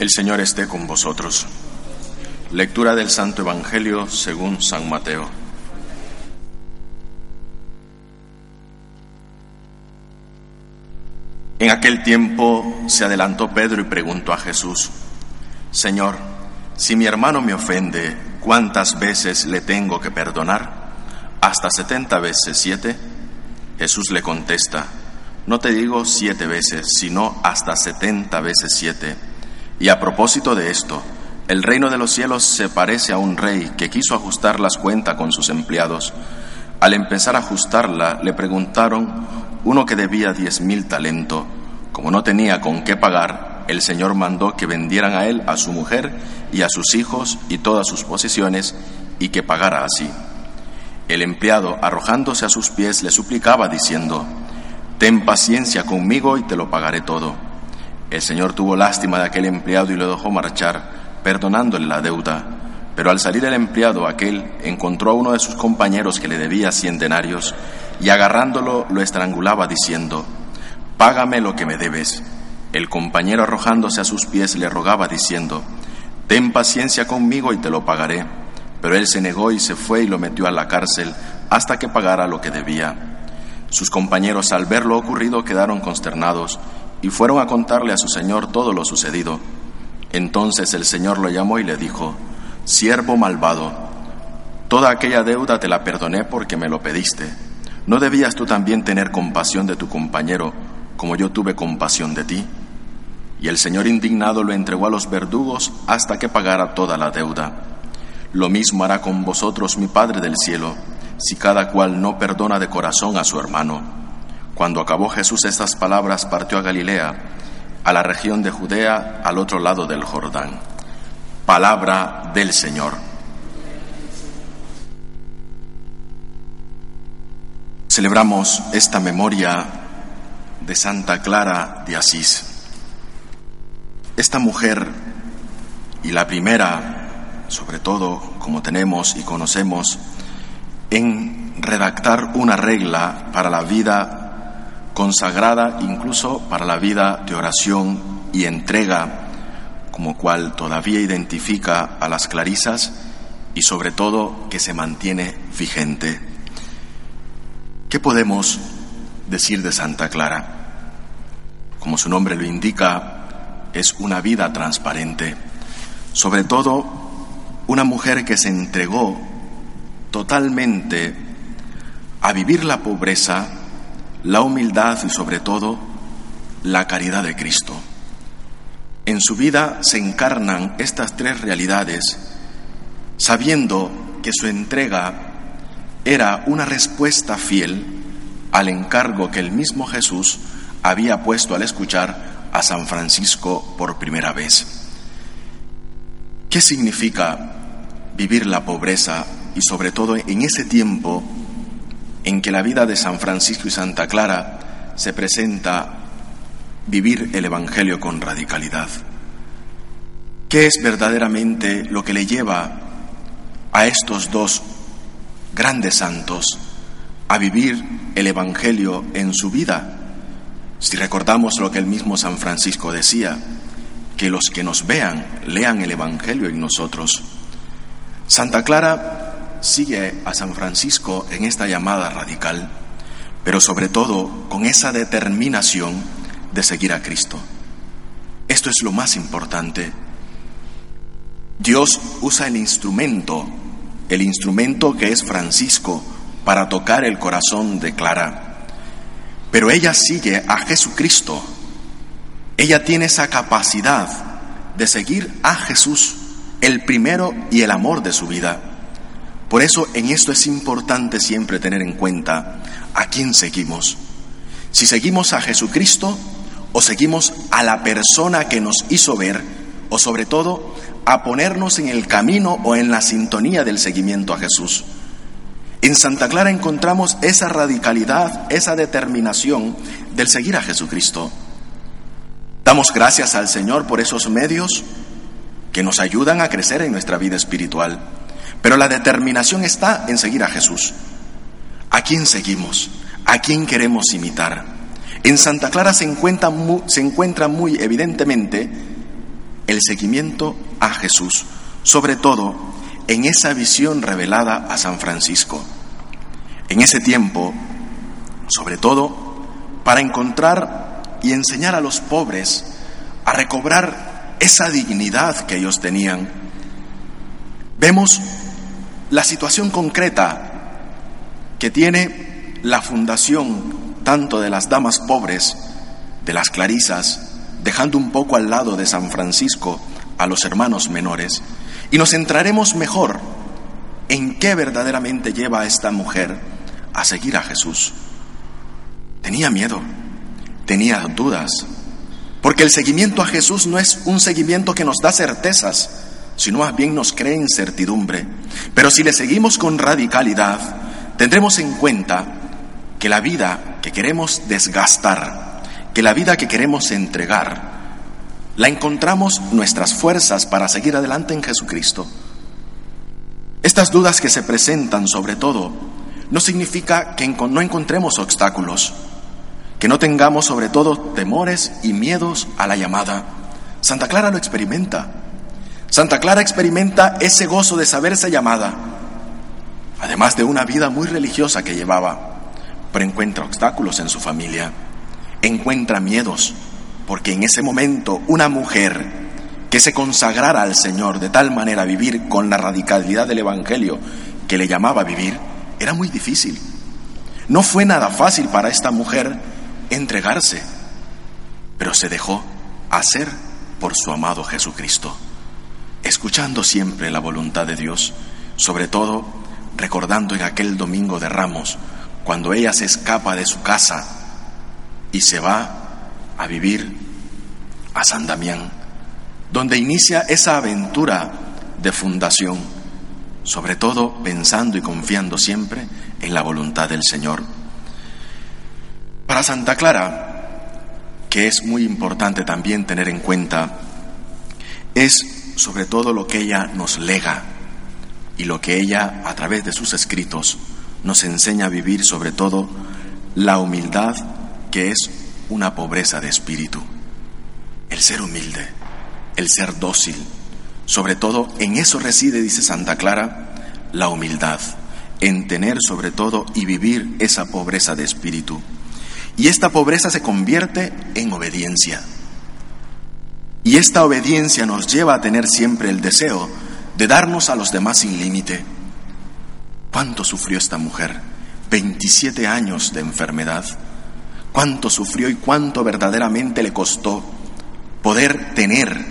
El Señor esté con vosotros. Lectura del Santo Evangelio según San Mateo. En aquel tiempo se adelantó Pedro y preguntó a Jesús, Señor, si mi hermano me ofende, ¿cuántas veces le tengo que perdonar? ¿Hasta setenta veces siete? Jesús le contesta, no te digo siete veces, sino hasta setenta veces siete. Y a propósito de esto, el reino de los cielos se parece a un rey que quiso ajustar las cuentas con sus empleados. Al empezar a ajustarla, le preguntaron uno que debía diez mil talentos. Como no tenía con qué pagar, el Señor mandó que vendieran a él a su mujer y a sus hijos y todas sus posesiones y que pagara así. El empleado, arrojándose a sus pies, le suplicaba diciendo, Ten paciencia conmigo y te lo pagaré todo. El Señor tuvo lástima de aquel empleado y lo dejó marchar, perdonándole la deuda. Pero al salir el empleado aquel encontró a uno de sus compañeros que le debía cien denarios y agarrándolo lo estrangulaba diciendo, Págame lo que me debes. El compañero arrojándose a sus pies le rogaba diciendo, Ten paciencia conmigo y te lo pagaré. Pero él se negó y se fue y lo metió a la cárcel hasta que pagara lo que debía. Sus compañeros al ver lo ocurrido quedaron consternados y fueron a contarle a su señor todo lo sucedido. Entonces el señor lo llamó y le dijo, Siervo malvado, toda aquella deuda te la perdoné porque me lo pediste. ¿No debías tú también tener compasión de tu compañero como yo tuve compasión de ti? Y el señor indignado lo entregó a los verdugos hasta que pagara toda la deuda. Lo mismo hará con vosotros mi Padre del cielo si cada cual no perdona de corazón a su hermano. Cuando acabó Jesús estas palabras, partió a Galilea, a la región de Judea, al otro lado del Jordán. Palabra del Señor. Celebramos esta memoria de Santa Clara de Asís. Esta mujer y la primera, sobre todo como tenemos y conocemos, en redactar una regla para la vida consagrada, incluso para la vida de oración y entrega, como cual todavía identifica a las clarisas y sobre todo que se mantiene vigente. ¿Qué podemos decir de Santa Clara? Como su nombre lo indica, es una vida transparente, sobre todo una mujer que se entregó totalmente a vivir la pobreza, la humildad y sobre todo la caridad de Cristo. En su vida se encarnan estas tres realidades, sabiendo que su entrega era una respuesta fiel al encargo que el mismo Jesús había puesto al escuchar a San Francisco por primera vez. ¿Qué significa vivir la pobreza y sobre todo en ese tiempo en que la vida de San Francisco y Santa Clara se presenta vivir el Evangelio con radicalidad. ¿Qué es verdaderamente lo que le lleva a estos dos grandes santos a vivir el Evangelio en su vida? Si recordamos lo que el mismo San Francisco decía, que los que nos vean lean el Evangelio en nosotros. Santa Clara sigue a San Francisco en esta llamada radical, pero sobre todo con esa determinación de seguir a Cristo. Esto es lo más importante. Dios usa el instrumento, el instrumento que es Francisco, para tocar el corazón de Clara. Pero ella sigue a Jesucristo. Ella tiene esa capacidad de seguir a Jesús, el primero y el amor de su vida. Por eso en esto es importante siempre tener en cuenta a quién seguimos. Si seguimos a Jesucristo, o seguimos a la persona que nos hizo ver, o sobre todo a ponernos en el camino o en la sintonía del seguimiento a Jesús. En Santa Clara encontramos esa radicalidad, esa determinación del seguir a Jesucristo. Damos gracias al Señor por esos medios que nos ayudan a crecer en nuestra vida espiritual. Pero la determinación está en seguir a Jesús. ¿A quién seguimos? ¿A quién queremos imitar? En Santa Clara se encuentra muy, se encuentra muy evidentemente el seguimiento a Jesús, sobre todo en esa visión revelada a San Francisco. En ese tiempo, sobre todo, para encontrar y enseñar a los pobres a recobrar esa dignidad que ellos tenían. Vemos la situación concreta que tiene la fundación tanto de las damas pobres, de las clarisas, dejando un poco al lado de San Francisco a los hermanos menores, y nos centraremos mejor en qué verdaderamente lleva a esta mujer a seguir a Jesús. Tenía miedo, tenía dudas, porque el seguimiento a Jesús no es un seguimiento que nos da certezas, sino más bien nos crea incertidumbre. Pero si le seguimos con radicalidad, tendremos en cuenta que la vida que queremos desgastar, que la vida que queremos entregar, la encontramos nuestras fuerzas para seguir adelante en Jesucristo. Estas dudas que se presentan sobre todo no significa que no encontremos obstáculos, que no tengamos sobre todo temores y miedos a la llamada. Santa Clara lo experimenta. Santa Clara experimenta ese gozo de saberse llamada, además de una vida muy religiosa que llevaba, pero encuentra obstáculos en su familia, encuentra miedos, porque en ese momento una mujer que se consagrara al Señor de tal manera vivir con la radicalidad del Evangelio que le llamaba a vivir, era muy difícil. No fue nada fácil para esta mujer entregarse, pero se dejó hacer por su amado Jesucristo escuchando siempre la voluntad de Dios, sobre todo recordando en aquel domingo de ramos, cuando ella se escapa de su casa y se va a vivir a San Damián, donde inicia esa aventura de fundación, sobre todo pensando y confiando siempre en la voluntad del Señor. Para Santa Clara, que es muy importante también tener en cuenta, es sobre todo lo que ella nos lega y lo que ella, a través de sus escritos, nos enseña a vivir, sobre todo la humildad, que es una pobreza de espíritu. El ser humilde, el ser dócil, sobre todo en eso reside, dice Santa Clara, la humildad, en tener sobre todo y vivir esa pobreza de espíritu. Y esta pobreza se convierte en obediencia. Y esta obediencia nos lleva a tener siempre el deseo de darnos a los demás sin límite. ¿Cuánto sufrió esta mujer? 27 años de enfermedad. ¿Cuánto sufrió y cuánto verdaderamente le costó poder tener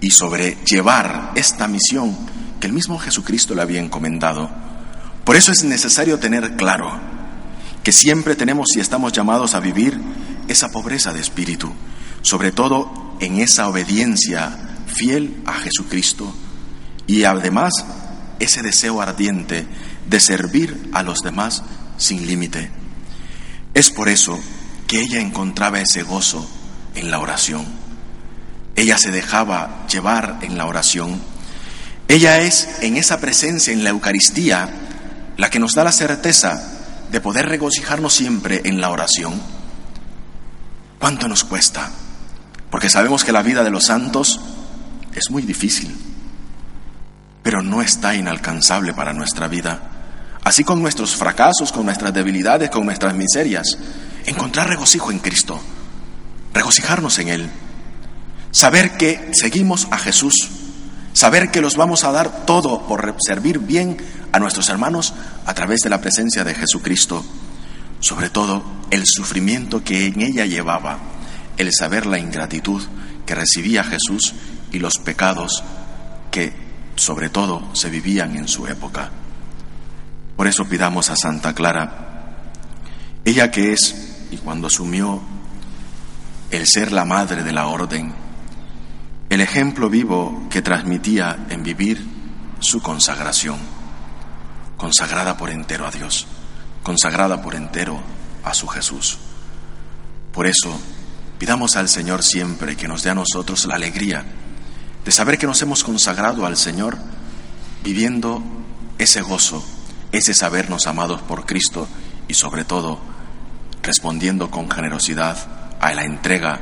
y sobrellevar esta misión que el mismo Jesucristo le había encomendado? Por eso es necesario tener claro que siempre tenemos y estamos llamados a vivir esa pobreza de espíritu, sobre todo en esa obediencia fiel a Jesucristo y además ese deseo ardiente de servir a los demás sin límite. Es por eso que ella encontraba ese gozo en la oración. Ella se dejaba llevar en la oración. Ella es en esa presencia en la Eucaristía la que nos da la certeza de poder regocijarnos siempre en la oración. ¿Cuánto nos cuesta? Porque sabemos que la vida de los santos es muy difícil, pero no está inalcanzable para nuestra vida. Así con nuestros fracasos, con nuestras debilidades, con nuestras miserias, encontrar regocijo en Cristo, regocijarnos en Él, saber que seguimos a Jesús, saber que los vamos a dar todo por servir bien a nuestros hermanos a través de la presencia de Jesucristo, sobre todo el sufrimiento que en ella llevaba el saber la ingratitud que recibía Jesús y los pecados que sobre todo se vivían en su época. Por eso pidamos a Santa Clara, ella que es, y cuando asumió el ser la madre de la orden, el ejemplo vivo que transmitía en vivir su consagración, consagrada por entero a Dios, consagrada por entero a su Jesús. Por eso, pidamos al Señor siempre que nos dé a nosotros la alegría de saber que nos hemos consagrado al Señor viviendo ese gozo, ese sabernos amados por Cristo y sobre todo respondiendo con generosidad a la entrega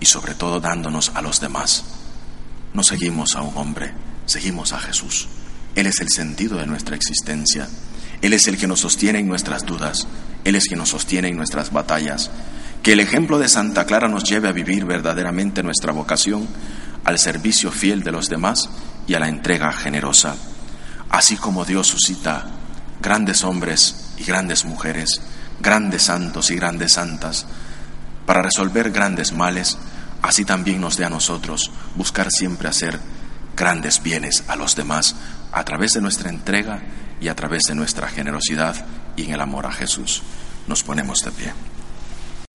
y sobre todo dándonos a los demás. No seguimos a un hombre, seguimos a Jesús. Él es el sentido de nuestra existencia. Él es el que nos sostiene en nuestras dudas. Él es quien nos sostiene en nuestras batallas. Que el ejemplo de Santa Clara nos lleve a vivir verdaderamente nuestra vocación al servicio fiel de los demás y a la entrega generosa. Así como Dios suscita grandes hombres y grandes mujeres, grandes santos y grandes santas, para resolver grandes males, así también nos dé a nosotros buscar siempre hacer grandes bienes a los demás a través de nuestra entrega y a través de nuestra generosidad y en el amor a Jesús. Nos ponemos de pie.